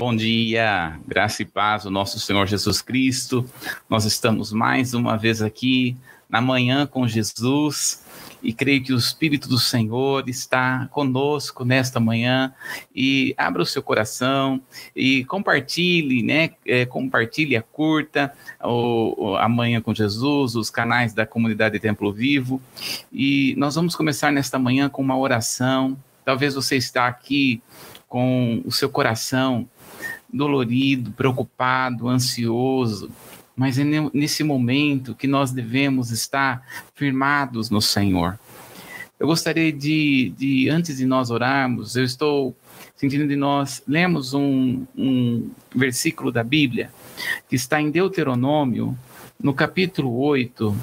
Bom dia, graça e paz, o nosso Senhor Jesus Cristo. Nós estamos mais uma vez aqui na manhã com Jesus e creio que o Espírito do Senhor está conosco nesta manhã e abra o seu coração e compartilhe, né? É, compartilhe a curta o, a manhã com Jesus, os canais da comunidade Templo Vivo e nós vamos começar nesta manhã com uma oração. Talvez você está aqui com o seu coração dolorido, preocupado, ansioso, mas é nesse momento que nós devemos estar firmados no Senhor. Eu gostaria de, de antes de nós orarmos, eu estou sentindo de nós lemos um, um versículo da Bíblia que está em Deuteronômio, no capítulo 8.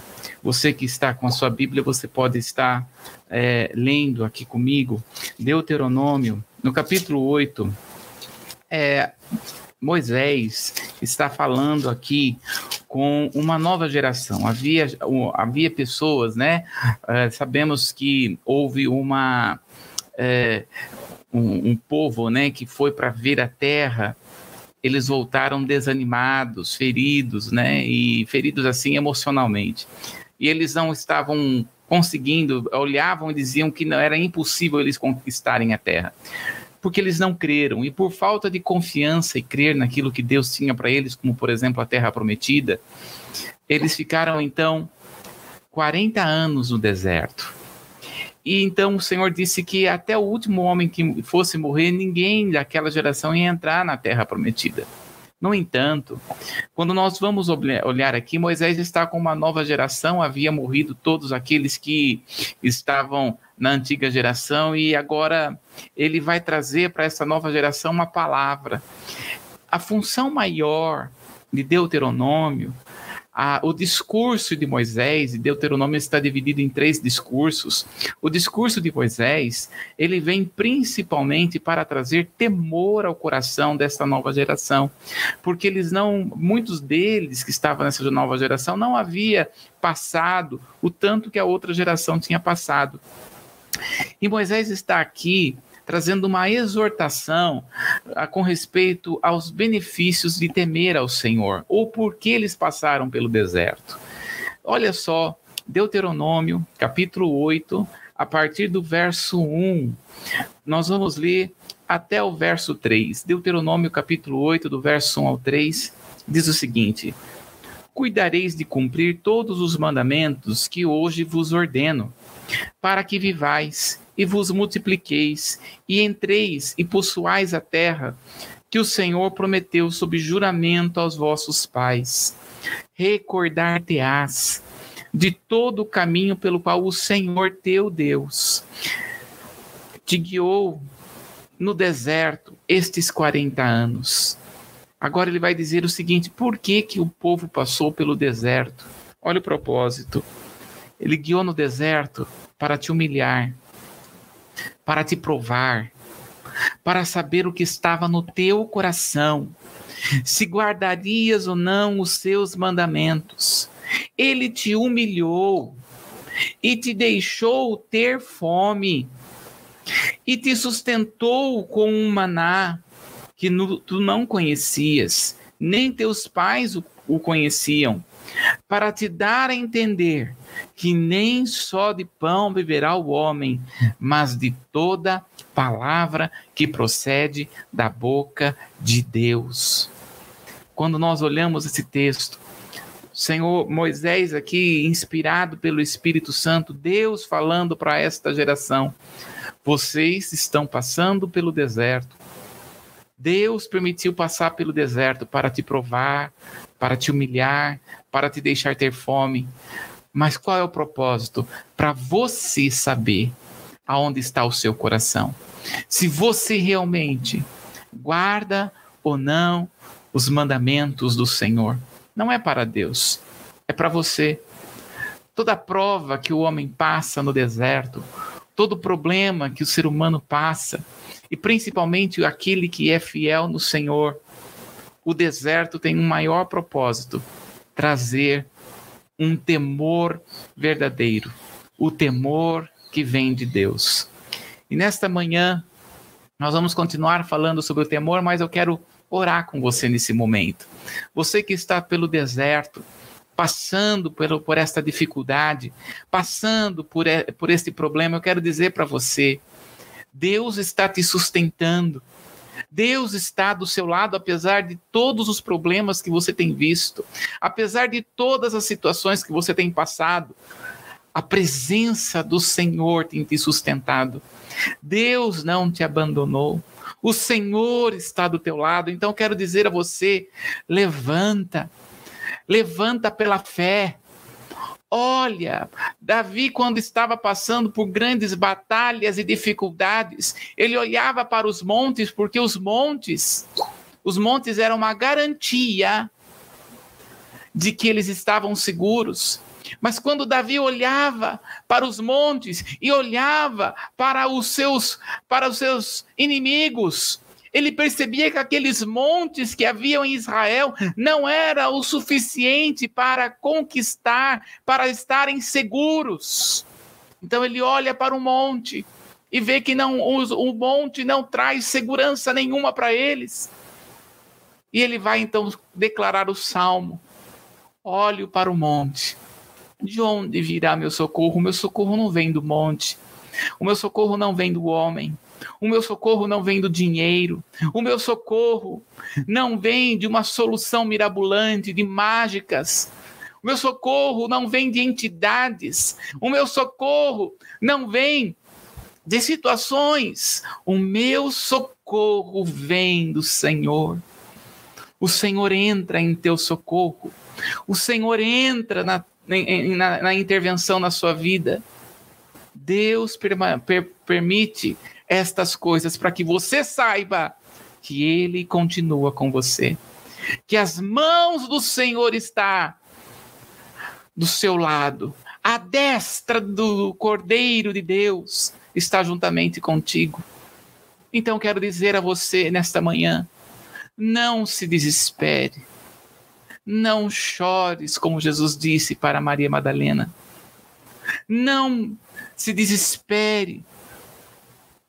Você que está com a sua Bíblia, você pode estar é, lendo aqui comigo, Deuteronômio, no capítulo 8, é, Moisés está falando aqui com uma nova geração. Havia, havia pessoas, né? É, sabemos que houve uma. É, um, um povo, né, que foi para ver a terra eles voltaram desanimados, feridos, né? E feridos assim emocionalmente. E eles não estavam conseguindo, olhavam e diziam que não era impossível eles conquistarem a terra porque eles não creram e por falta de confiança e crer naquilo que Deus tinha para eles, como por exemplo a terra prometida, eles ficaram então 40 anos no deserto. E então o Senhor disse que até o último homem que fosse morrer, ninguém daquela geração ia entrar na terra prometida. No entanto, quando nós vamos olhar aqui, Moisés está com uma nova geração, havia morrido todos aqueles que estavam na antiga geração e agora ele vai trazer para essa nova geração uma palavra. A função maior de Deuteronômio a, o discurso de Moisés, e Deuteronômio está dividido em três discursos. O discurso de Moisés, ele vem principalmente para trazer temor ao coração desta nova geração, porque eles não, muitos deles que estavam nessa nova geração não havia passado o tanto que a outra geração tinha passado. E Moisés está aqui trazendo uma exortação a, com respeito aos benefícios de temer ao Senhor, ou por que eles passaram pelo deserto. Olha só, Deuteronômio, capítulo 8, a partir do verso 1. Nós vamos ler até o verso 3. Deuteronômio, capítulo 8, do verso 1 ao 3, diz o seguinte: Cuidareis de cumprir todos os mandamentos que hoje vos ordeno, para que vivais e vos multipliqueis, e entreis e possuais a terra que o Senhor prometeu sob juramento aos vossos pais. Recordar-te-ás de todo o caminho pelo qual o Senhor teu Deus te guiou no deserto estes 40 anos. Agora ele vai dizer o seguinte: por que, que o povo passou pelo deserto? Olha o propósito. Ele guiou no deserto para te humilhar, para te provar, para saber o que estava no teu coração, se guardarias ou não os seus mandamentos. Ele te humilhou e te deixou ter fome e te sustentou com um maná que tu não conhecias, nem teus pais o, o conheciam, para te dar a entender que nem só de pão viverá o homem, mas de toda palavra que procede da boca de Deus. Quando nós olhamos esse texto, Senhor Moisés aqui inspirado pelo Espírito Santo, Deus falando para esta geração: vocês estão passando pelo deserto. Deus permitiu passar pelo deserto para te provar, para te humilhar, para te deixar ter fome. Mas qual é o propósito? Para você saber aonde está o seu coração. Se você realmente guarda ou não os mandamentos do Senhor. Não é para Deus, é para você. Toda prova que o homem passa no deserto, todo problema que o ser humano passa, e principalmente aquele que é fiel no Senhor, o deserto tem um maior propósito: trazer um temor verdadeiro, o temor que vem de Deus. E nesta manhã, nós vamos continuar falando sobre o temor, mas eu quero orar com você nesse momento. Você que está pelo deserto, passando por, por esta dificuldade, passando por, por este problema, eu quero dizer para você: Deus está te sustentando. Deus está do seu lado, apesar de todos os problemas que você tem visto, apesar de todas as situações que você tem passado. A presença do Senhor tem te sustentado. Deus não te abandonou. O Senhor está do teu lado. Então quero dizer a você: levanta, levanta pela fé. Olha, Davi, quando estava passando por grandes batalhas e dificuldades, ele olhava para os montes, porque os montes, os montes eram uma garantia de que eles estavam seguros. Mas quando Davi olhava para os montes e olhava para os seus para os seus inimigos, ele percebia que aqueles montes que haviam em Israel não era o suficiente para conquistar, para estarem seguros. Então ele olha para o monte e vê que não o, monte não traz segurança nenhuma para eles. E ele vai então declarar o salmo: Olho para o monte de onde virá meu socorro? O meu socorro não vem do monte. O meu socorro não vem do homem. O meu socorro não vem do dinheiro. O meu socorro não vem de uma solução mirabolante, de mágicas. O meu socorro não vem de entidades. O meu socorro não vem de situações. O meu socorro vem do Senhor. O Senhor entra em teu socorro. O Senhor entra na na, na intervenção na sua vida. Deus per, per, permite estas coisas para que você saiba que Ele continua com você, que as mãos do Senhor está do seu lado, a destra do Cordeiro de Deus está juntamente contigo. Então quero dizer a você nesta manhã, não se desespere não chores, como Jesus disse para Maria Madalena. Não se desespere.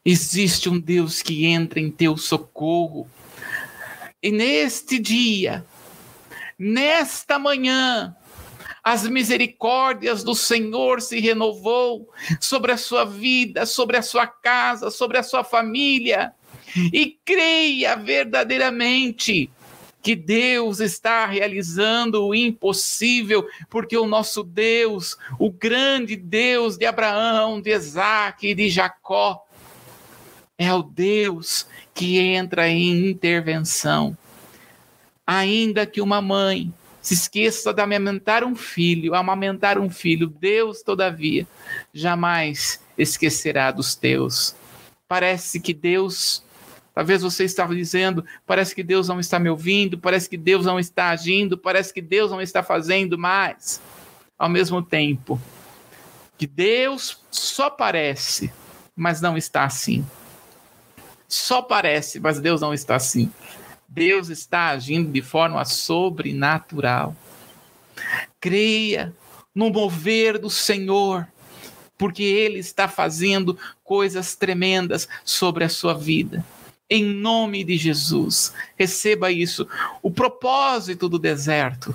Existe um Deus que entra em teu socorro. E neste dia, nesta manhã, as misericórdias do Senhor se renovou sobre a sua vida, sobre a sua casa, sobre a sua família. E creia verdadeiramente que Deus está realizando o impossível, porque o nosso Deus, o grande Deus de Abraão, de Isaac e de Jacó, é o Deus que entra em intervenção. Ainda que uma mãe se esqueça de amamentar um filho, amamentar um filho, Deus, todavia, jamais esquecerá dos teus. Parece que Deus Talvez você estava dizendo: parece que Deus não está me ouvindo, parece que Deus não está agindo, parece que Deus não está fazendo mais. Ao mesmo tempo, que Deus só parece, mas não está assim. Só parece, mas Deus não está assim. Deus está agindo de forma sobrenatural. Creia no mover do Senhor, porque Ele está fazendo coisas tremendas sobre a sua vida em nome de Jesus. Receba isso. O propósito do deserto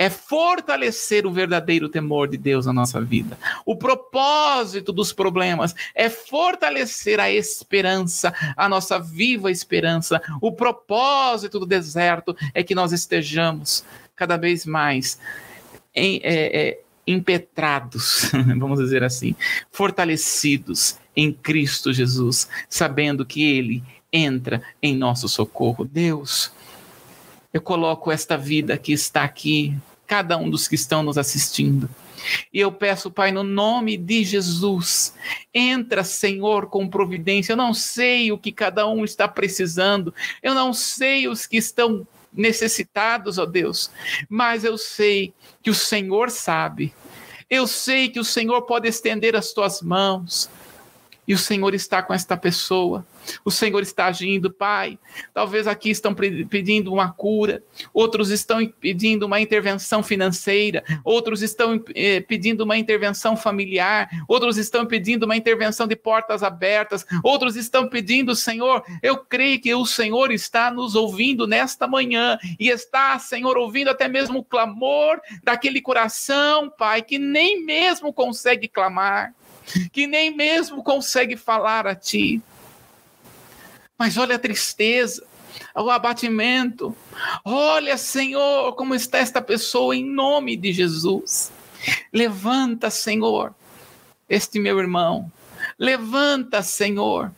é fortalecer o verdadeiro temor de Deus na nossa vida. O propósito dos problemas é fortalecer a esperança, a nossa viva esperança. O propósito do deserto é que nós estejamos cada vez mais em, é, é, impetrados, vamos dizer assim, fortalecidos em Cristo Jesus, sabendo que Ele entra em nosso socorro. Deus, eu coloco esta vida que está aqui, cada um dos que estão nos assistindo. E eu peço, Pai, no nome de Jesus, entra, Senhor, com providência. Eu não sei o que cada um está precisando, eu não sei os que estão necessitados, ó Deus, mas eu sei que o Senhor sabe. Eu sei que o Senhor pode estender as tuas mãos. E o Senhor está com esta pessoa O Senhor está agindo, Pai. Talvez aqui estão pedindo uma cura, outros estão pedindo uma intervenção financeira, outros estão eh, pedindo uma intervenção familiar, outros estão pedindo uma intervenção de portas abertas, outros estão pedindo, Senhor, eu creio que o Senhor está nos ouvindo nesta manhã e está, Senhor, ouvindo até mesmo o clamor daquele coração, Pai, que nem mesmo consegue clamar, que nem mesmo consegue falar a Ti. Mas olha a tristeza, o abatimento. Olha, Senhor, como está esta pessoa em nome de Jesus. Levanta, Senhor, este meu irmão. Levanta, Senhor.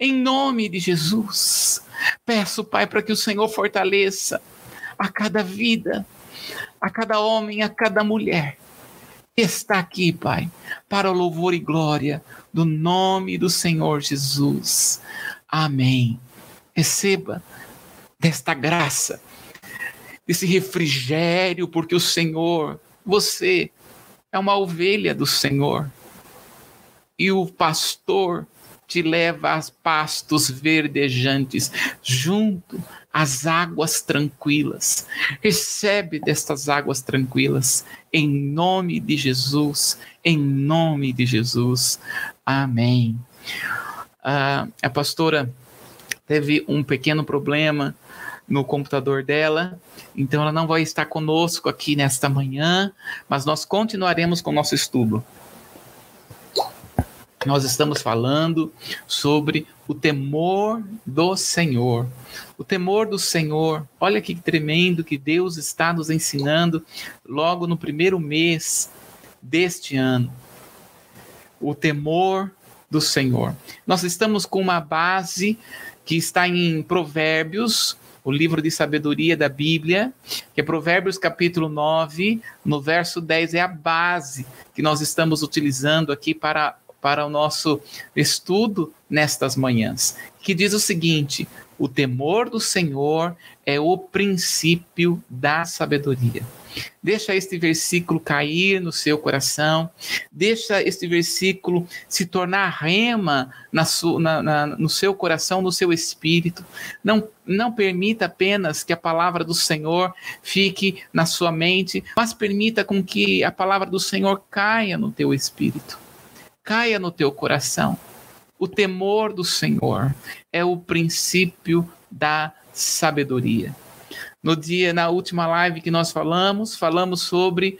Em nome de Jesus. Peço, Pai, para que o Senhor fortaleça a cada vida, a cada homem, a cada mulher que está aqui, Pai, para o louvor e glória do nome do Senhor Jesus. Amém. Receba desta graça, desse refrigério, porque o Senhor, você é uma ovelha do Senhor. E o pastor te leva a pastos verdejantes, junto às águas tranquilas. Recebe destas águas tranquilas, em nome de Jesus, em nome de Jesus. Amém. Uh, a pastora teve um pequeno problema no computador dela, então ela não vai estar conosco aqui nesta manhã, mas nós continuaremos com o nosso estudo nós estamos falando sobre o temor do Senhor. O temor do Senhor, olha que tremendo que Deus está nos ensinando logo no primeiro mês deste ano. O temor do Senhor. Nós estamos com uma base que está em Provérbios, o livro de sabedoria da Bíblia, que é Provérbios capítulo 9, no verso 10, é a base que nós estamos utilizando aqui para para o nosso estudo nestas manhãs, que diz o seguinte: o temor do Senhor é o princípio da sabedoria. Deixa este versículo cair no seu coração, deixa este versículo se tornar rema na na, na, no seu coração, no seu espírito. Não, não permita apenas que a palavra do Senhor fique na sua mente, mas permita com que a palavra do Senhor caia no teu espírito caia no teu coração. O temor do Senhor é o princípio da sabedoria. No dia, na última live que nós falamos, falamos sobre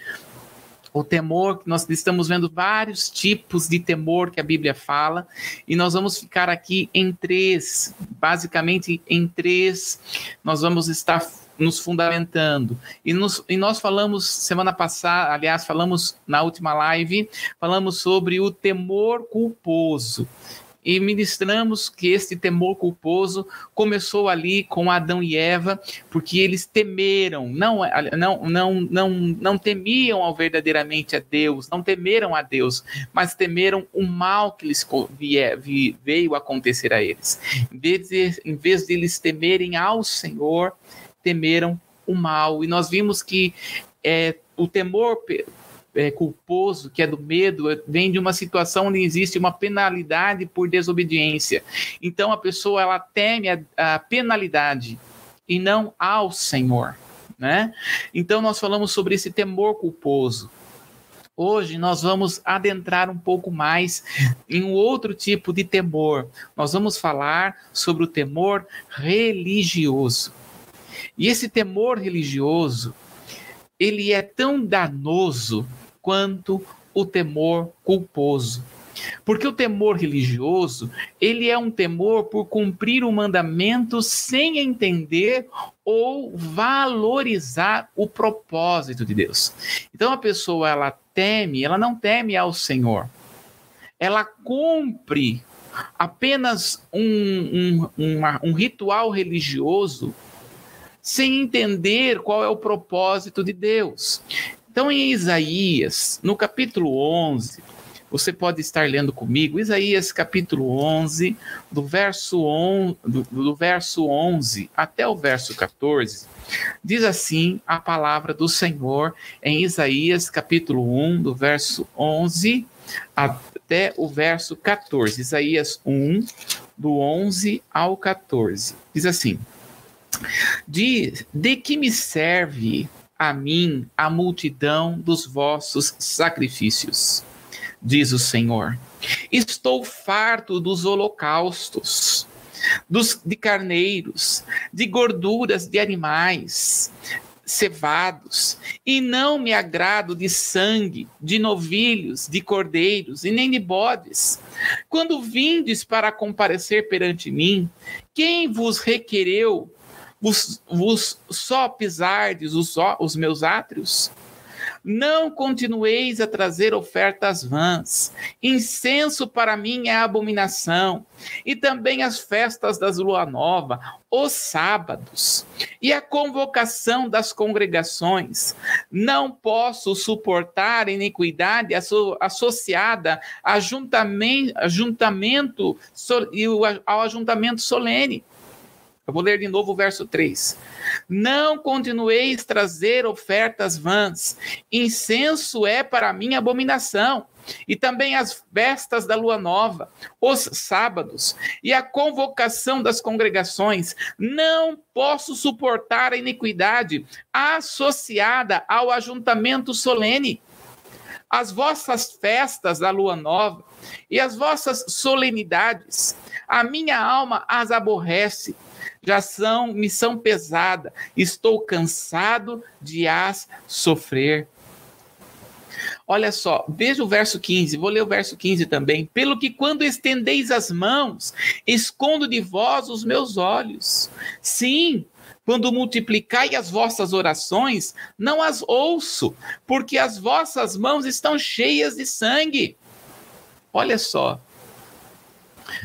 o temor, nós estamos vendo vários tipos de temor que a Bíblia fala, e nós vamos ficar aqui em três, basicamente em três, nós vamos estar nos fundamentando. E, nos, e nós falamos semana passada, aliás, falamos na última live, falamos sobre o temor culposo. E ministramos que este temor culposo começou ali com Adão e Eva, porque eles temeram, não, não, não, não, não temiam verdadeiramente a Deus, não temeram a Deus, mas temeram o mal que lhes veio acontecer a eles. Em vez de, em vez de eles temerem ao Senhor, temeram o mal. E nós vimos que é, o temor é, culposo, que é do medo, vem de uma situação onde existe uma penalidade por desobediência. Então a pessoa ela teme a, a penalidade e não ao Senhor. Né? Então nós falamos sobre esse temor culposo. Hoje nós vamos adentrar um pouco mais em um outro tipo de temor. Nós vamos falar sobre o temor religioso. E esse temor religioso, ele é tão danoso quanto o temor culposo. Porque o temor religioso, ele é um temor por cumprir o mandamento sem entender ou valorizar o propósito de Deus. Então a pessoa ela teme, ela não teme ao Senhor. Ela cumpre apenas um, um, uma, um ritual religioso sem entender qual é o propósito de Deus. Então, em Isaías, no capítulo 11, você pode estar lendo comigo, Isaías capítulo 11, do verso, on, do, do verso 11 até o verso 14, diz assim a palavra do Senhor em Isaías capítulo 1, do verso 11 a, até o verso 14. Isaías 1, do 11 ao 14. Diz assim: De, de que me serve a mim a multidão dos vossos sacrifícios? Diz o Senhor. Estou farto dos holocaustos, dos, de carneiros, de gorduras de animais, cevados, e não me agrado de sangue, de novilhos, de cordeiros, e nem de bodes. Quando vindes para comparecer perante mim, quem vos requereu vos, vos só pisardes os, os meus átrios? Não continueis a trazer ofertas vãs. Incenso para mim é abominação. E também as festas das lua nova, os sábados e a convocação das congregações. Não posso suportar iniquidade associada a juntamento, ao ajuntamento solene eu vou ler de novo o verso 3. Não continueis trazer ofertas vãs. Incenso é para mim abominação. E também as festas da lua nova, os sábados e a convocação das congregações. Não posso suportar a iniquidade associada ao ajuntamento solene. As vossas festas da lua nova e as vossas solenidades, a minha alma as aborrece já são missão pesada. Estou cansado de as sofrer. Olha só, veja o verso 15, vou ler o verso 15 também. Pelo que quando estendeis as mãos, escondo de vós os meus olhos. Sim, quando multiplicai as vossas orações, não as ouço, porque as vossas mãos estão cheias de sangue. Olha só,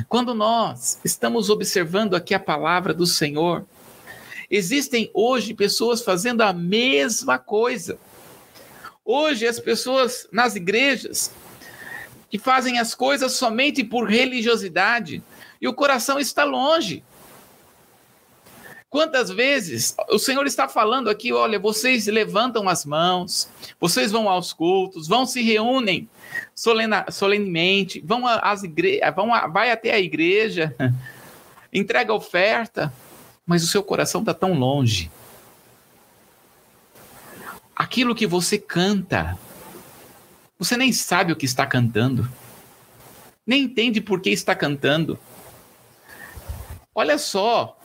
quando nós estamos observando aqui a palavra do Senhor, existem hoje pessoas fazendo a mesma coisa. Hoje, as pessoas nas igrejas que fazem as coisas somente por religiosidade e o coração está longe. Quantas vezes o Senhor está falando aqui, olha, vocês levantam as mãos, vocês vão aos cultos, vão se reúnem solena, solenemente, vão às igre... vão a... vai até a igreja, entrega oferta, mas o seu coração está tão longe. Aquilo que você canta, você nem sabe o que está cantando, nem entende por que está cantando. Olha só,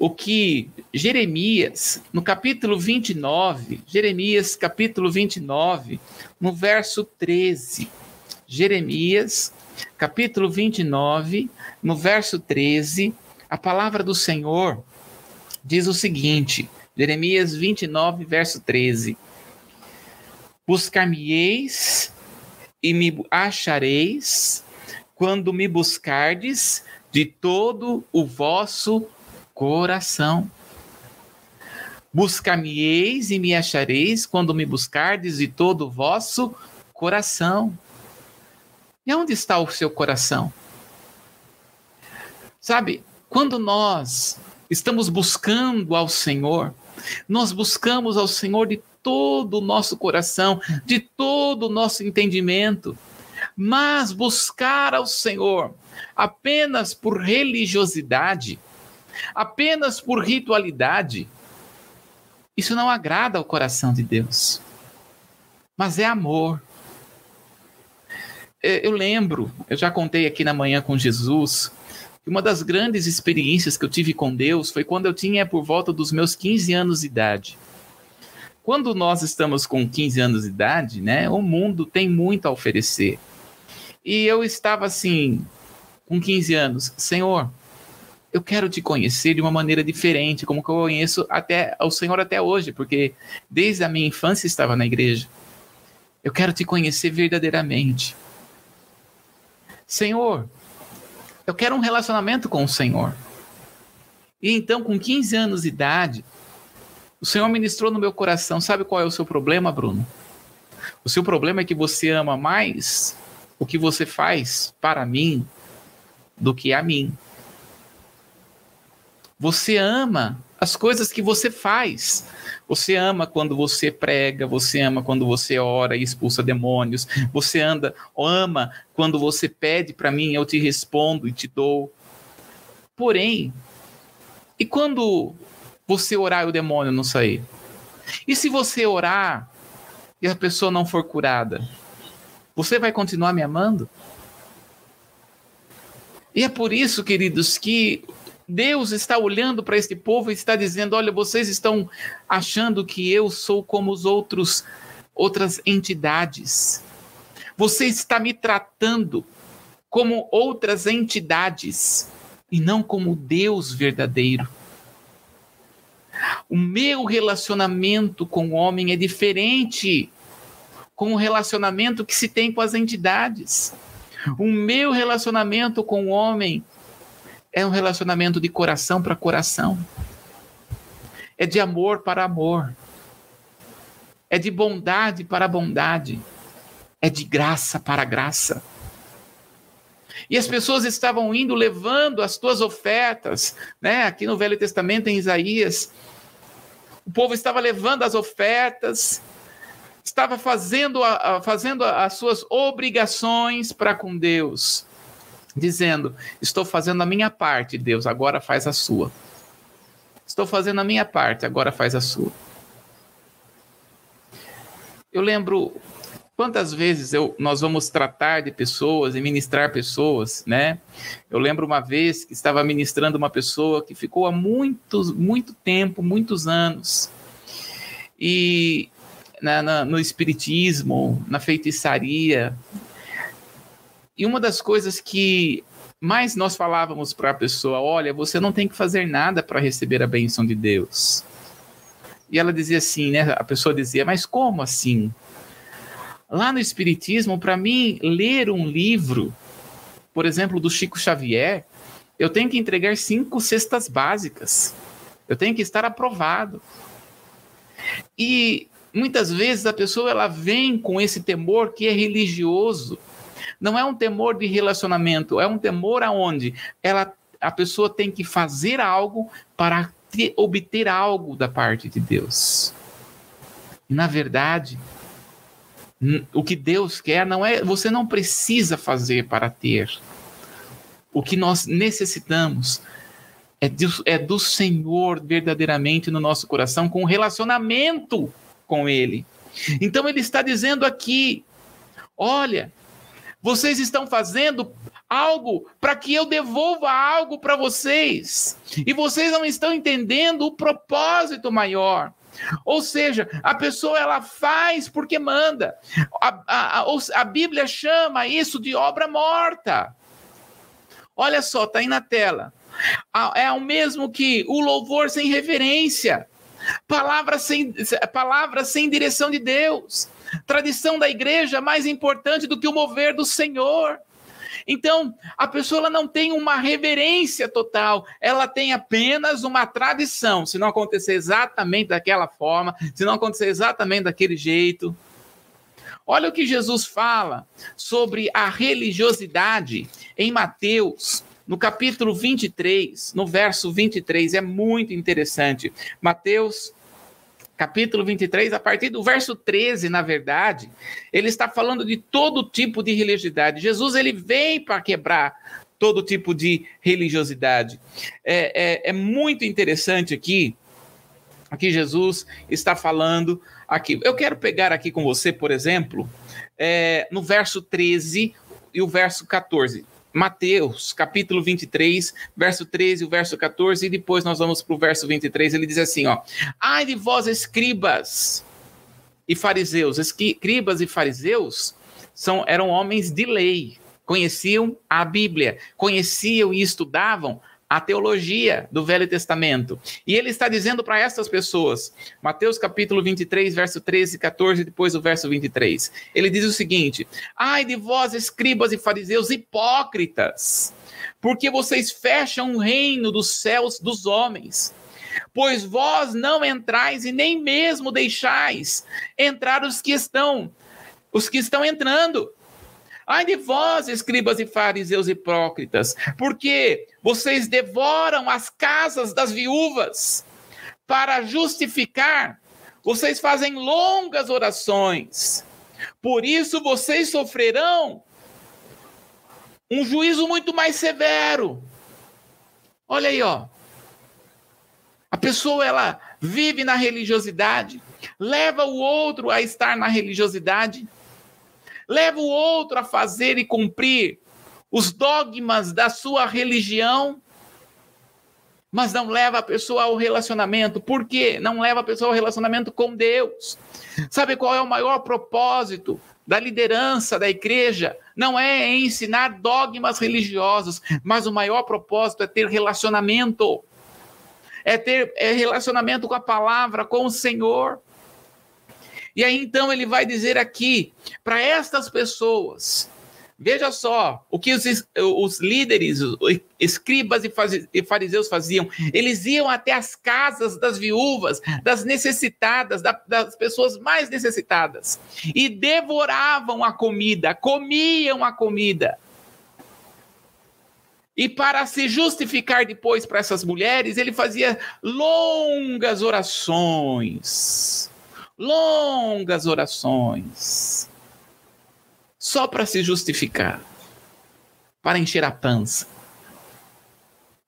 o que Jeremias, no capítulo 29, Jeremias capítulo 29, no verso 13. Jeremias, capítulo 29, no verso 13, a palavra do Senhor diz o seguinte: Jeremias 29, verso 13: Buscar-me-eis e me achareis quando me buscardes de todo o vosso. Buscar-me-eis e me achareis quando me buscardes de todo o vosso coração. E onde está o seu coração? Sabe, quando nós estamos buscando ao Senhor, nós buscamos ao Senhor de todo o nosso coração, de todo o nosso entendimento. Mas buscar ao Senhor apenas por religiosidade, apenas por ritualidade, isso não agrada ao coração de Deus. Mas é amor. É, eu lembro, eu já contei aqui na manhã com Jesus, que uma das grandes experiências que eu tive com Deus foi quando eu tinha por volta dos meus 15 anos de idade. Quando nós estamos com 15 anos de idade, né, o mundo tem muito a oferecer. E eu estava assim, com 15 anos, Senhor, eu quero te conhecer de uma maneira diferente, como que eu conheço até o Senhor até hoje, porque desde a minha infância estava na igreja. Eu quero te conhecer verdadeiramente. Senhor, eu quero um relacionamento com o Senhor. E então, com 15 anos de idade, o Senhor ministrou no meu coração. Sabe qual é o seu problema, Bruno? O seu problema é que você ama mais o que você faz para mim do que a mim. Você ama as coisas que você faz. Você ama quando você prega, você ama quando você ora e expulsa demônios, você anda, ama quando você pede para mim, eu te respondo e te dou. Porém, e quando você orar e o demônio não sair? E se você orar e a pessoa não for curada? Você vai continuar me amando? E é por isso, queridos, que Deus está olhando para este povo e está dizendo: olha, vocês estão achando que eu sou como os outros outras entidades. Você está me tratando como outras entidades e não como Deus verdadeiro. O meu relacionamento com o homem é diferente com o relacionamento que se tem com as entidades. O meu relacionamento com o homem é um relacionamento de coração para coração. É de amor para amor. É de bondade para bondade. É de graça para graça. E as pessoas estavam indo levando as tuas ofertas, né? Aqui no Velho Testamento em Isaías, o povo estava levando as ofertas, estava fazendo, a, fazendo as suas obrigações para com Deus, dizendo: Estou fazendo a minha parte, Deus, agora faz a sua. Estou fazendo a minha parte, agora faz a sua. Eu lembro quantas vezes eu, nós vamos tratar de pessoas e ministrar pessoas, né? Eu lembro uma vez que estava ministrando uma pessoa que ficou há muitos, muito tempo, muitos anos. E na, na, no espiritismo, na feitiçaria. E uma das coisas que mais nós falávamos para a pessoa: olha, você não tem que fazer nada para receber a benção de Deus. E ela dizia assim, né? A pessoa dizia, mas como assim? Lá no Espiritismo, para mim, ler um livro, por exemplo, do Chico Xavier, eu tenho que entregar cinco cestas básicas. Eu tenho que estar aprovado. E muitas vezes a pessoa ela vem com esse temor que é religioso. Não é um temor de relacionamento, é um temor aonde ela a pessoa tem que fazer algo para ter, obter algo da parte de Deus. Na verdade, o que Deus quer não é, você não precisa fazer para ter. O que nós necessitamos é do, é do Senhor verdadeiramente no nosso coração, com relacionamento com ele. Então ele está dizendo aqui: olha, vocês estão fazendo algo para que eu devolva algo para vocês. E vocês não estão entendendo o propósito maior. Ou seja, a pessoa ela faz porque manda. A, a, a, a Bíblia chama isso de obra morta. Olha só, está aí na tela. É o mesmo que o louvor sem reverência. Palavras sem, palavras sem direção de Deus. Tradição da igreja mais importante do que o mover do Senhor. Então, a pessoa não tem uma reverência total, ela tem apenas uma tradição. Se não acontecer exatamente daquela forma, se não acontecer exatamente daquele jeito. Olha o que Jesus fala sobre a religiosidade em Mateus no capítulo 23, no verso 23, é muito interessante. Mateus capítulo 23, a partir do verso 13, na verdade, ele está falando de todo tipo de religiosidade. Jesus ele vem para quebrar todo tipo de religiosidade. É, é, é, muito interessante aqui, aqui Jesus está falando aqui. Eu quero pegar aqui com você, por exemplo, é, no verso 13 e o verso 14. Mateus, capítulo 23, verso 13 e o verso 14, e depois nós vamos para o verso 23, ele diz assim, ó, Ai de vós, escribas e fariseus, escribas e fariseus são, eram homens de lei, conheciam a Bíblia, conheciam e estudavam a teologia do Velho Testamento. E ele está dizendo para essas pessoas, Mateus capítulo 23, verso 13 e 14, depois o verso 23. Ele diz o seguinte: Ai de vós, escribas e fariseus hipócritas, porque vocês fecham o reino dos céus dos homens. Pois vós não entrais e nem mesmo deixais entrar os que estão, os que estão entrando. Ai de vós, escribas e fariseus hipócritas, porque vocês devoram as casas das viúvas para justificar vocês fazem longas orações, por isso vocês sofrerão um juízo muito mais severo. Olha aí, ó. A pessoa ela vive na religiosidade, leva o outro a estar na religiosidade, leva o outro a fazer e cumprir os dogmas da sua religião, mas não leva a pessoa ao relacionamento. Por quê? Não leva a pessoa ao relacionamento com Deus. Sabe qual é o maior propósito da liderança da igreja? Não é ensinar dogmas religiosos, mas o maior propósito é ter relacionamento. É ter é relacionamento com a palavra, com o Senhor. E aí então ele vai dizer aqui para estas pessoas Veja só o que os, os líderes, os escribas e fariseus faziam. Eles iam até as casas das viúvas, das necessitadas, das pessoas mais necessitadas, e devoravam a comida, comiam a comida. E para se justificar depois para essas mulheres, ele fazia longas orações. Longas orações só para se justificar, para encher a pança.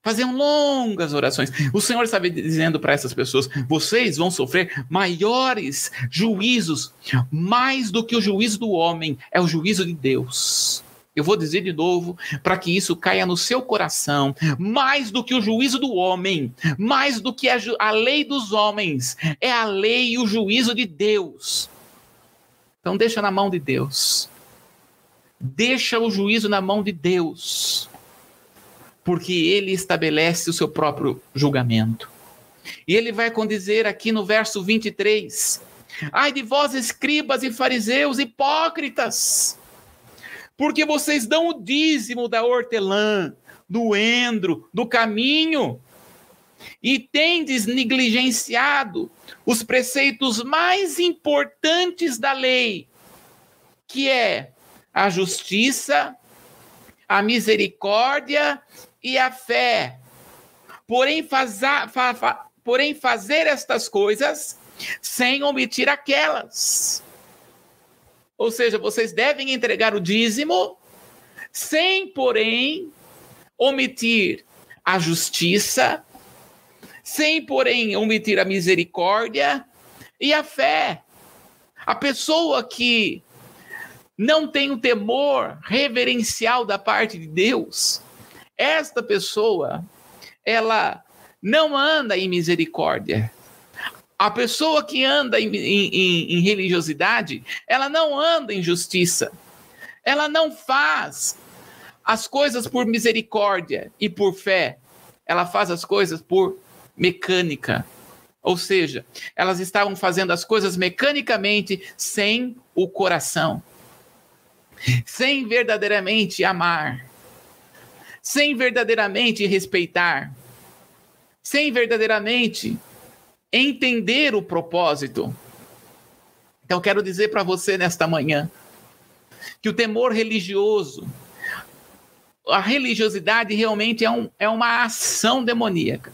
Faziam longas orações. O Senhor estava dizendo para essas pessoas: vocês vão sofrer maiores juízos, mais do que o juízo do homem, é o juízo de Deus. Eu vou dizer de novo, para que isso caia no seu coração, mais do que o juízo do homem, mais do que a, a lei dos homens, é a lei e o juízo de Deus. Então, deixa na mão de Deus. Deixa o juízo na mão de Deus, porque ele estabelece o seu próprio julgamento. E ele vai condizer aqui no verso 23: Ai de vós, escribas e fariseus hipócritas, porque vocês dão o dízimo da hortelã, do endro, do caminho, e tendes negligenciado os preceitos mais importantes da lei, que é a justiça, a misericórdia e a fé. Porém, faza, fa, fa, porém fazer estas coisas sem omitir aquelas. Ou seja, vocês devem entregar o dízimo sem, porém, omitir a justiça, sem, porém, omitir a misericórdia e a fé. A pessoa que não tem o temor reverencial da parte de Deus, esta pessoa, ela não anda em misericórdia. A pessoa que anda em, em, em religiosidade, ela não anda em justiça. Ela não faz as coisas por misericórdia e por fé. Ela faz as coisas por mecânica. Ou seja, elas estavam fazendo as coisas mecanicamente sem o coração sem verdadeiramente amar, sem verdadeiramente respeitar, sem verdadeiramente entender o propósito. Então, quero dizer para você nesta manhã que o temor religioso, a religiosidade realmente é, um, é uma ação demoníaca,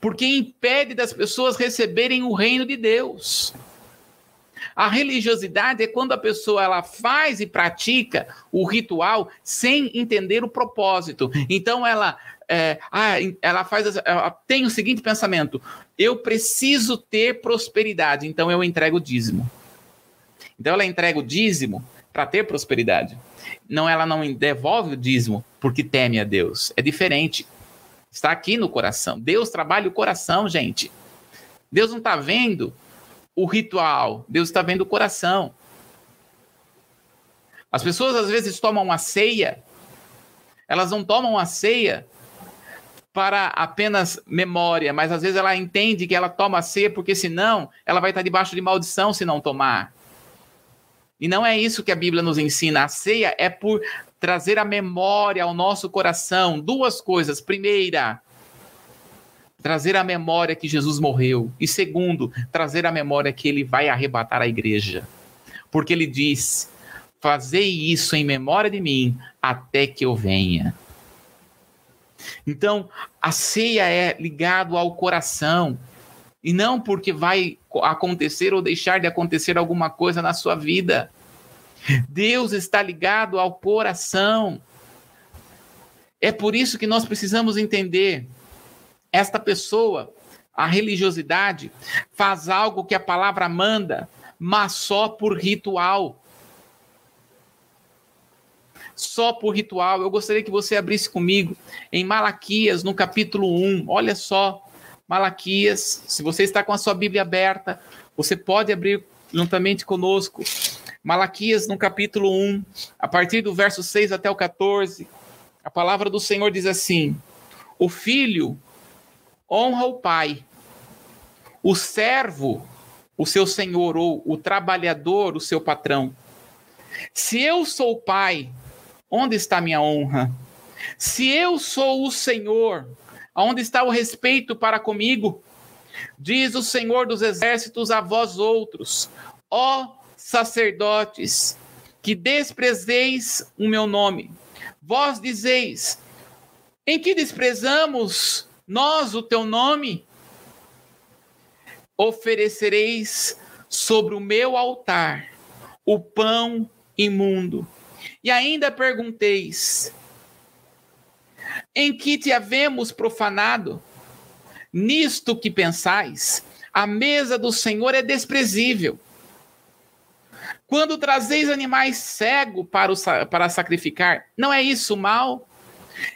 porque impede das pessoas receberem o reino de Deus. A religiosidade é quando a pessoa ela faz e pratica o ritual sem entender o propósito. Então ela é, ah, ela faz ela tem o seguinte pensamento: eu preciso ter prosperidade, então eu entrego o dízimo. Então ela entrega o dízimo para ter prosperidade. Não, ela não devolve o dízimo porque teme a Deus. É diferente. Está aqui no coração. Deus trabalha o coração, gente. Deus não está vendo o ritual, Deus está vendo o coração. As pessoas às vezes tomam a ceia, elas não tomam a ceia para apenas memória, mas às vezes ela entende que ela toma a ceia porque senão ela vai estar debaixo de maldição se não tomar. E não é isso que a Bíblia nos ensina. A ceia é por trazer a memória ao nosso coração duas coisas. Primeira, trazer a memória que Jesus morreu. E segundo, trazer a memória que ele vai arrebatar a igreja. Porque ele diz: Fazei isso em memória de mim até que eu venha. Então, a ceia é ligado ao coração. e não porque vai acontecer ou deixar de acontecer alguma coisa na sua vida. Deus está ligado ao coração. É por isso que nós precisamos entender esta pessoa, a religiosidade, faz algo que a palavra manda, mas só por ritual. Só por ritual. Eu gostaria que você abrisse comigo em Malaquias, no capítulo 1. Olha só, Malaquias, se você está com a sua Bíblia aberta, você pode abrir juntamente conosco. Malaquias, no capítulo 1, a partir do verso 6 até o 14, a palavra do Senhor diz assim: O filho honra o pai, o servo, o seu senhor, ou o trabalhador, o seu patrão. Se eu sou o pai, onde está minha honra? Se eu sou o Senhor, Onde está o respeito para comigo? Diz o Senhor dos Exércitos a vós outros, ó sacerdotes, que desprezeis o meu nome. Vós dizeis: em que desprezamos nós o teu nome? Oferecereis sobre o meu altar o pão imundo. E ainda pergunteis: em que te havemos profanado? Nisto que pensais, a mesa do Senhor é desprezível. Quando trazeis animais cego para, o, para sacrificar, não é isso mal?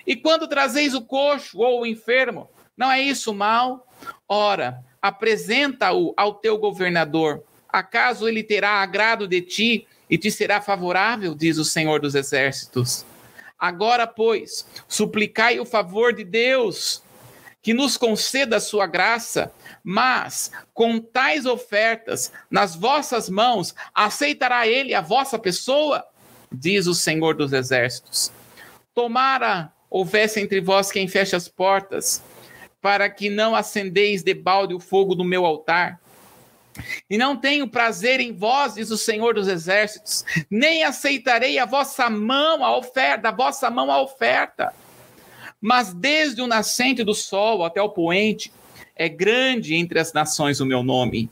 E quando trazeis o coxo ou o enfermo, não é isso mal? Ora, apresenta-o ao teu governador. Acaso ele terá agrado de ti e te será favorável, diz o Senhor dos Exércitos. Agora, pois, suplicai o favor de Deus, que nos conceda a sua graça, mas com tais ofertas nas vossas mãos, aceitará ele a vossa pessoa? Diz o Senhor dos Exércitos. Tomara houvesse entre vós quem feche as portas, para que não acendeis de balde o fogo do meu altar. E não tenho prazer em vós, diz o Senhor dos Exércitos, nem aceitarei a vossa mão a oferta, a vossa mão a oferta. Mas desde o nascente do sol até o poente, é grande entre as nações o meu nome.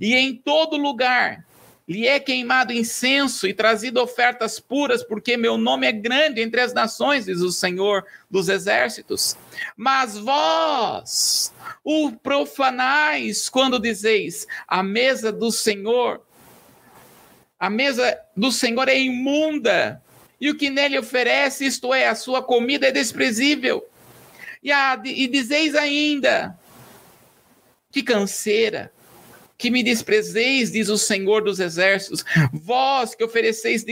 E em todo lugar lhe é queimado incenso e trazido ofertas puras, porque meu nome é grande entre as nações, diz o Senhor dos exércitos. Mas vós o profanais quando dizeis: a mesa do Senhor, a mesa do Senhor é imunda, e o que nele oferece, isto é, a sua comida é desprezível. E, a, e dizeis ainda: que canseira que me desprezeis, diz o Senhor dos Exércitos, vós que ofereceis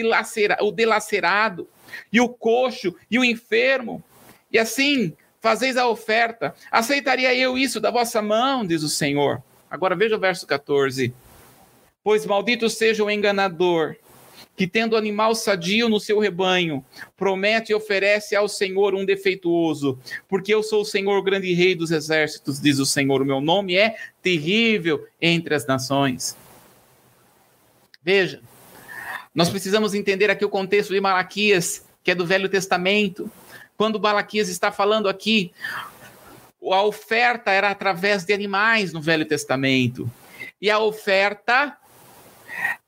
o delacerado, e o coxo, e o enfermo, e assim fazeis a oferta, aceitaria eu isso da vossa mão, diz o Senhor. Agora veja o verso 14. Pois maldito seja o enganador, que tendo animal sadio no seu rebanho, promete e oferece ao Senhor um defeituoso, porque eu sou o Senhor, grande rei dos exércitos, diz o Senhor, o meu nome é terrível entre as nações. Veja, nós precisamos entender aqui o contexto de Malaquias, que é do Velho Testamento. Quando Malaquias está falando aqui, a oferta era através de animais no Velho Testamento. E a oferta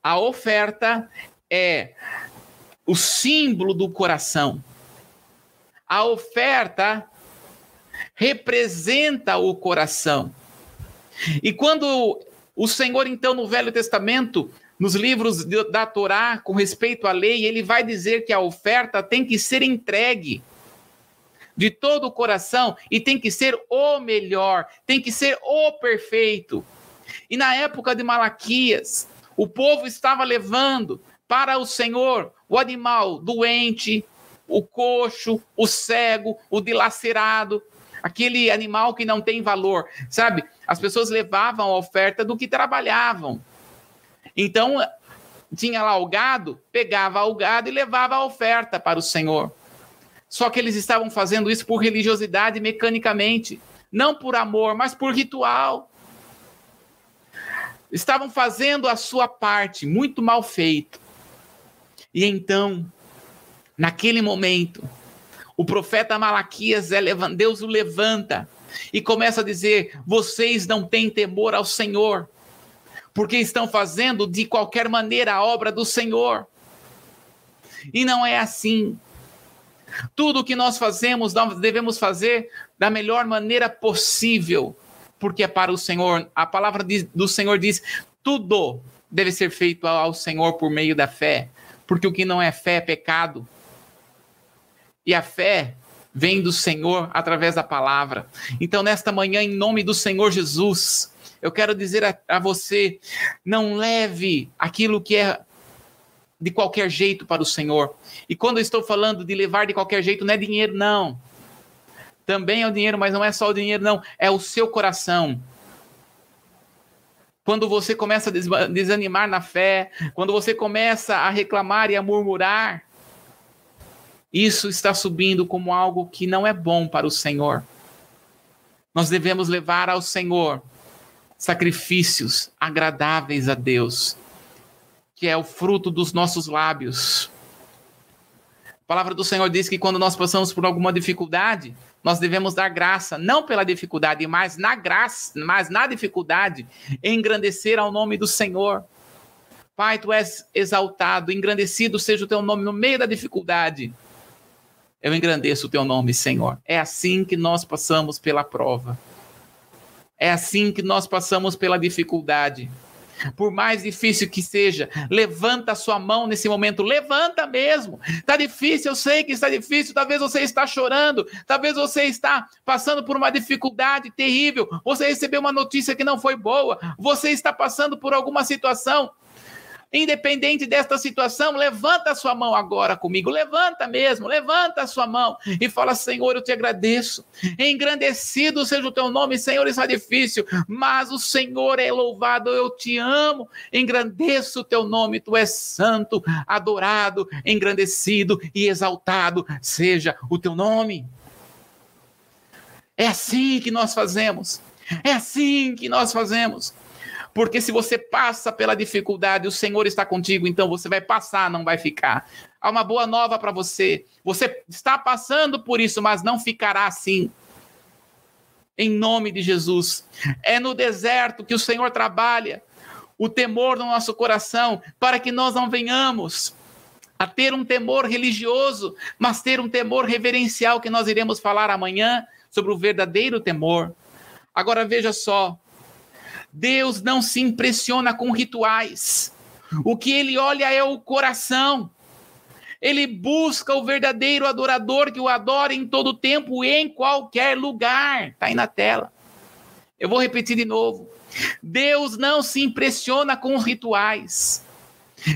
a oferta é o símbolo do coração. A oferta representa o coração. E quando o Senhor, então, no Velho Testamento, nos livros da Torá, com respeito à lei, ele vai dizer que a oferta tem que ser entregue de todo o coração e tem que ser o melhor, tem que ser o perfeito. E na época de Malaquias, o povo estava levando para o Senhor o animal doente, o coxo, o cego, o dilacerado, aquele animal que não tem valor, sabe? As pessoas levavam a oferta do que trabalhavam. Então, tinha lá o gado, pegava o gado e levava a oferta para o Senhor. Só que eles estavam fazendo isso por religiosidade mecanicamente, não por amor, mas por ritual. Estavam fazendo a sua parte, muito mal feito. E então, naquele momento, o profeta Malaquias, é Deus o levanta e começa a dizer: vocês não têm temor ao Senhor, porque estão fazendo de qualquer maneira a obra do Senhor. E não é assim. Tudo o que nós fazemos, nós devemos fazer da melhor maneira possível, porque é para o Senhor. A palavra do Senhor diz: tudo deve ser feito ao Senhor por meio da fé, porque o que não é fé é pecado. E a fé vem do Senhor através da palavra. Então, nesta manhã, em nome do Senhor Jesus, eu quero dizer a, a você: não leve aquilo que é de qualquer jeito para o Senhor. E quando eu estou falando de levar de qualquer jeito, não é dinheiro, não. Também é o dinheiro, mas não é só o dinheiro, não. É o seu coração. Quando você começa a desanimar na fé, quando você começa a reclamar e a murmurar, isso está subindo como algo que não é bom para o Senhor. Nós devemos levar ao Senhor sacrifícios agradáveis a Deus, que é o fruto dos nossos lábios. A palavra do Senhor diz que quando nós passamos por alguma dificuldade, nós devemos dar graça, não pela dificuldade, mas na graça, mas na dificuldade, engrandecer ao nome do Senhor. Pai, tu és exaltado, engrandecido seja o teu nome no meio da dificuldade. Eu engrandeço o teu nome, Senhor. É assim que nós passamos pela prova. É assim que nós passamos pela dificuldade. Por mais difícil que seja, levanta a sua mão nesse momento, levanta mesmo. Está difícil, eu sei que está difícil. Talvez você está chorando, talvez você está passando por uma dificuldade terrível. Você recebeu uma notícia que não foi boa, você está passando por alguma situação Independente desta situação, levanta a sua mão agora comigo, levanta mesmo, levanta a sua mão e fala: Senhor, eu te agradeço. Engrandecido seja o teu nome, Senhor, está difícil, mas o Senhor é louvado, eu te amo. Engrandeço o teu nome, tu és santo, adorado, engrandecido e exaltado seja o teu nome. É assim que nós fazemos. É assim que nós fazemos. Porque se você passa pela dificuldade, o Senhor está contigo, então você vai passar, não vai ficar. Há uma boa nova para você. Você está passando por isso, mas não ficará assim. Em nome de Jesus. É no deserto que o Senhor trabalha o temor no nosso coração, para que nós não venhamos a ter um temor religioso, mas ter um temor reverencial, que nós iremos falar amanhã sobre o verdadeiro temor. Agora veja só, Deus não se impressiona com rituais. O que ele olha é o coração. Ele busca o verdadeiro adorador que o adora em todo tempo em qualquer lugar. Está aí na tela. Eu vou repetir de novo. Deus não se impressiona com rituais.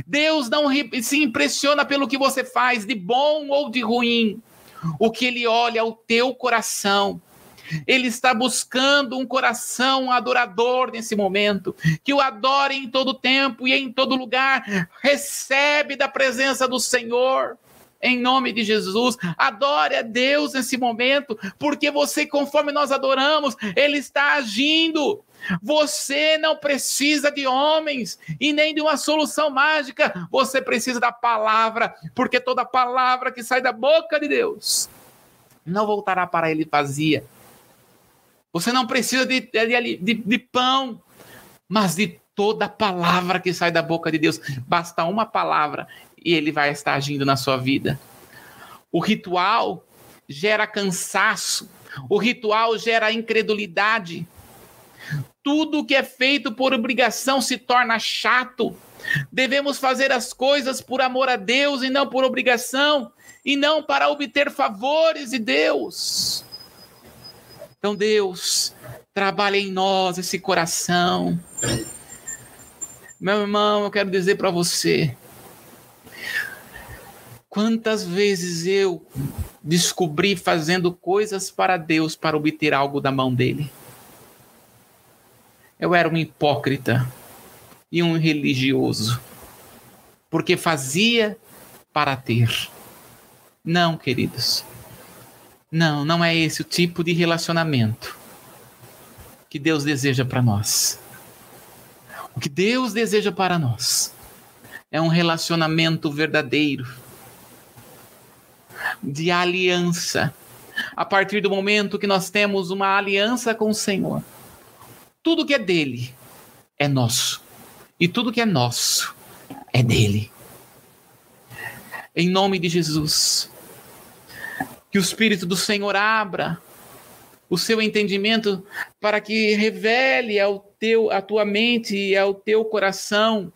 Deus não se impressiona pelo que você faz, de bom ou de ruim. O que ele olha é o teu coração. Ele está buscando um coração adorador nesse momento, que o adore em todo tempo e em todo lugar. Recebe da presença do Senhor em nome de Jesus. Adore a Deus nesse momento, porque você, conforme nós adoramos, Ele está agindo. Você não precisa de homens e nem de uma solução mágica. Você precisa da palavra, porque toda palavra que sai da boca de Deus não voltará para Ele vazia você não precisa de, de, de, de pão, mas de toda palavra que sai da boca de Deus. Basta uma palavra e ele vai estar agindo na sua vida. O ritual gera cansaço, o ritual gera incredulidade. Tudo que é feito por obrigação se torna chato. Devemos fazer as coisas por amor a Deus e não por obrigação, e não para obter favores de Deus. Então, Deus, trabalha em nós esse coração. Meu irmão, eu quero dizer para você: quantas vezes eu descobri fazendo coisas para Deus para obter algo da mão dele? Eu era um hipócrita e um religioso, porque fazia para ter. Não, queridos. Não, não é esse o tipo de relacionamento que Deus deseja para nós. O que Deus deseja para nós é um relacionamento verdadeiro, de aliança, a partir do momento que nós temos uma aliança com o Senhor, tudo que é dele é nosso. E tudo que é nosso é dele. Em nome de Jesus. Que o Espírito do Senhor abra o seu entendimento para que revele ao teu, a tua mente e ao teu coração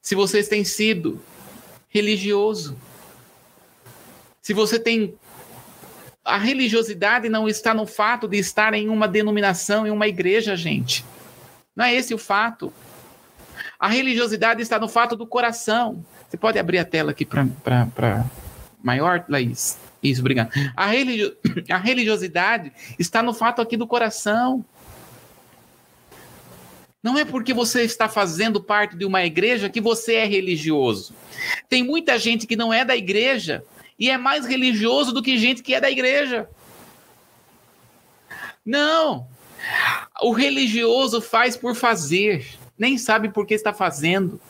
se vocês têm sido religioso. Se você tem a religiosidade não está no fato de estar em uma denominação, em uma igreja, gente. Não é esse o fato. A religiosidade está no fato do coração. Você pode abrir a tela aqui para maior, Laís? Isso, obrigado. A, religio... a religiosidade está no fato aqui do coração. Não é porque você está fazendo parte de uma igreja que você é religioso. Tem muita gente que não é da igreja e é mais religioso do que gente que é da igreja. Não. O religioso faz por fazer, nem sabe por que está fazendo,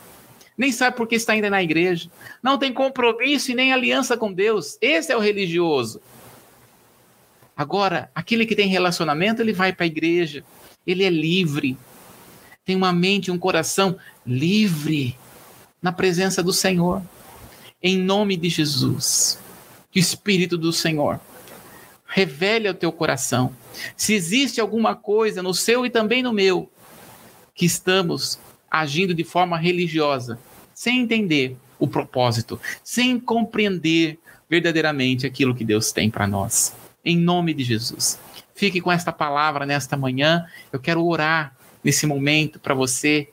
nem sabe por que está ainda na igreja, não tem compromisso e nem aliança com Deus. Esse é o religioso. Agora, aquele que tem relacionamento, ele vai para a igreja, ele é livre, tem uma mente um coração livre na presença do Senhor em nome de Jesus. Que o Espírito do Senhor revele ao teu coração se existe alguma coisa no seu e também no meu que estamos agindo de forma religiosa, sem entender o propósito, sem compreender verdadeiramente aquilo que Deus tem para nós. Em nome de Jesus. Fique com esta palavra nesta manhã. Eu quero orar nesse momento para você,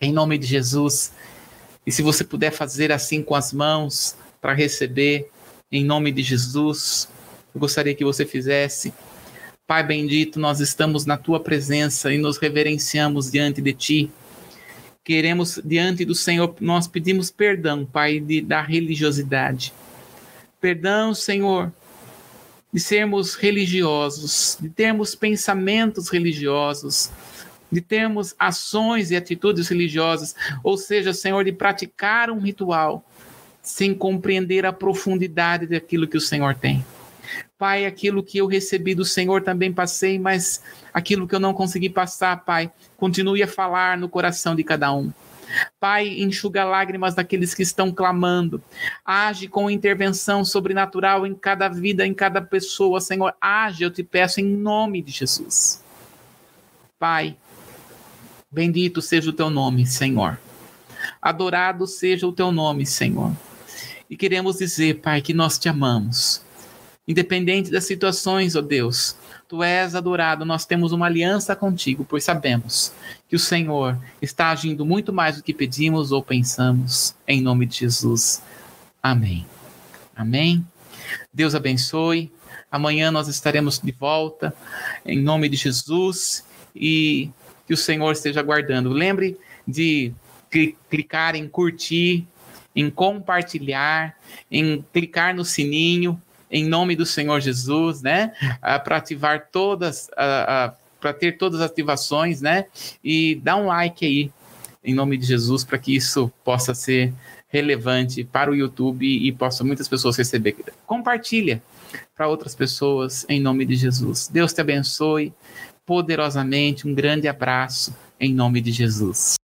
em nome de Jesus. E se você puder fazer assim com as mãos para receber, em nome de Jesus, eu gostaria que você fizesse. Pai bendito, nós estamos na tua presença e nos reverenciamos diante de ti. Queremos, diante do Senhor, nós pedimos perdão, Pai, de, da religiosidade. Perdão, Senhor, de sermos religiosos, de termos pensamentos religiosos, de termos ações e atitudes religiosas, ou seja, Senhor, de praticar um ritual sem compreender a profundidade daquilo que o Senhor tem. Pai, aquilo que eu recebi do Senhor também passei, mas aquilo que eu não consegui passar, Pai, continue a falar no coração de cada um. Pai, enxuga lágrimas daqueles que estão clamando. Age com intervenção sobrenatural em cada vida, em cada pessoa, Senhor. Age, eu te peço, em nome de Jesus. Pai, Bendito seja o teu nome, Senhor. Adorado seja o teu nome, Senhor. E queremos dizer, Pai, que nós te amamos. Independente das situações, ó Deus, tu és adorado, nós temos uma aliança contigo, pois sabemos que o Senhor está agindo muito mais do que pedimos ou pensamos, em nome de Jesus. Amém. Amém. Deus abençoe. Amanhã nós estaremos de volta, em nome de Jesus. E que o Senhor esteja guardando. Lembre de clicar em curtir, em compartilhar, em clicar no sininho, em nome do Senhor Jesus, né? Ah, para ativar todas, ah, ah, para ter todas as ativações, né? E dá um like aí, em nome de Jesus, para que isso possa ser relevante para o YouTube e possa muitas pessoas receber. Compartilha para outras pessoas, em nome de Jesus. Deus te abençoe poderosamente. Um grande abraço em nome de Jesus.